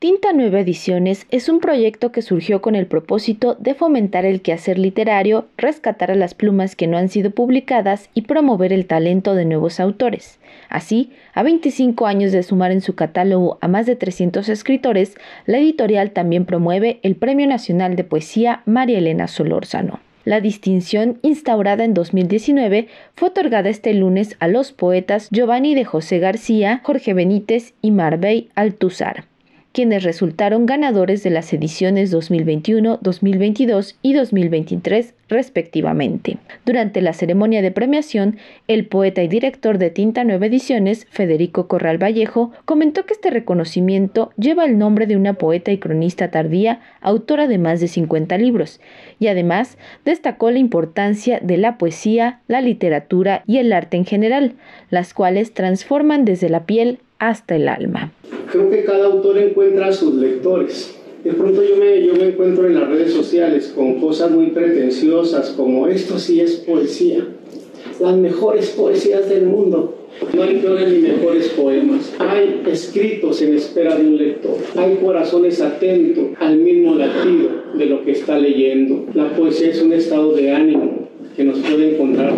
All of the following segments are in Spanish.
Tinta Nueva Ediciones es un proyecto que surgió con el propósito de fomentar el quehacer literario, rescatar a las plumas que no han sido publicadas y promover el talento de nuevos autores. Así, a 25 años de sumar en su catálogo a más de 300 escritores, la editorial también promueve el Premio Nacional de Poesía María Elena Solórzano. La distinción, instaurada en 2019, fue otorgada este lunes a los poetas Giovanni de José García, Jorge Benítez y Marbey Altuzar quienes resultaron ganadores de las ediciones 2021, 2022 y 2023 respectivamente. Durante la ceremonia de premiación, el poeta y director de Tinta Nueva Ediciones, Federico Corral Vallejo, comentó que este reconocimiento lleva el nombre de una poeta y cronista tardía, autora de más de 50 libros, y además destacó la importancia de la poesía, la literatura y el arte en general, las cuales transforman desde la piel hasta el alma creo que cada autor encuentra a sus lectores. De pronto yo me, yo me encuentro en las redes sociales con cosas muy pretenciosas como esto sí es poesía, las mejores poesías del mundo. No hay peores ni mejores poemas. Hay escritos en espera de un lector. Hay corazones atentos al mismo latido de lo que está leyendo. La poesía es un estado de ánimo que nos puede encontrar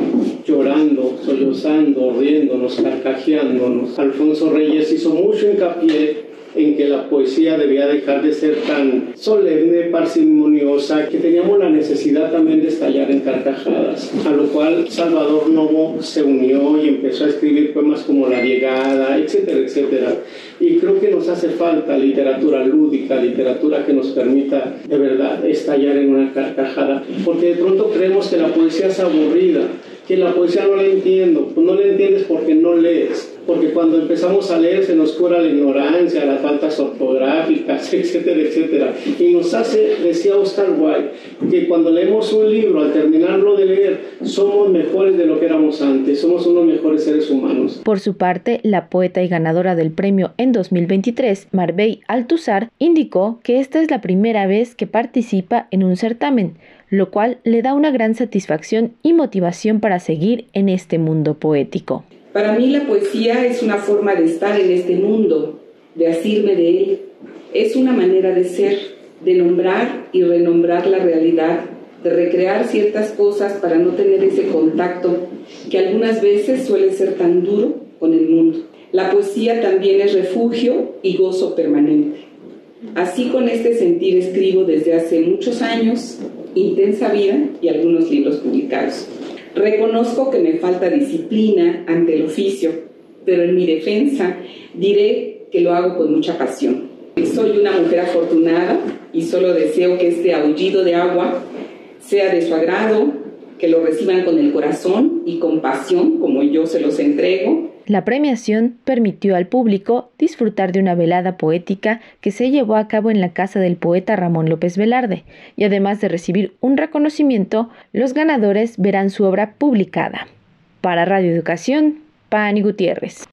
llorando, sollozando, riéndonos, carcajeándonos. Alfonso Reyes hizo mucho hincapié en que la poesía debía dejar de ser tan solemne, parsimoniosa, que teníamos la necesidad también de estallar en carcajadas, a lo cual Salvador Novo se unió y empezó a escribir poemas como La Llegada, etcétera, etcétera. Y creo que nos hace falta literatura lúdica, literatura que nos permita de verdad estallar en una carcajada, porque de pronto creemos que la poesía es aburrida, que la poesía no la entiendo, pues no la entiendes porque no lees porque cuando empezamos a leer se nos cura la ignorancia, las faltas ortográficas, etcétera, etcétera. Y nos hace, decía Oscar Wilde, que cuando leemos un libro, al terminarlo de leer, somos mejores de lo que éramos antes, somos unos mejores seres humanos. Por su parte, la poeta y ganadora del premio en 2023, Marbey Altuzar, indicó que esta es la primera vez que participa en un certamen, lo cual le da una gran satisfacción y motivación para seguir en este mundo poético. Para mí la poesía es una forma de estar en este mundo, de asirme de él. Es una manera de ser, de nombrar y renombrar la realidad, de recrear ciertas cosas para no tener ese contacto que algunas veces suele ser tan duro con el mundo. La poesía también es refugio y gozo permanente. Así con este sentir escribo desde hace muchos años, intensa vida y algunos libros publicados. Reconozco que me falta disciplina ante el oficio, pero en mi defensa diré que lo hago con mucha pasión. Soy una mujer afortunada y solo deseo que este aullido de agua sea de su agrado, que lo reciban con el corazón y con pasión como yo se los entrego la premiación permitió al público disfrutar de una velada poética que se llevó a cabo en la casa del poeta Ramón López Velarde, y además de recibir un reconocimiento, los ganadores verán su obra publicada. Para Radio Educación, Pani Gutiérrez.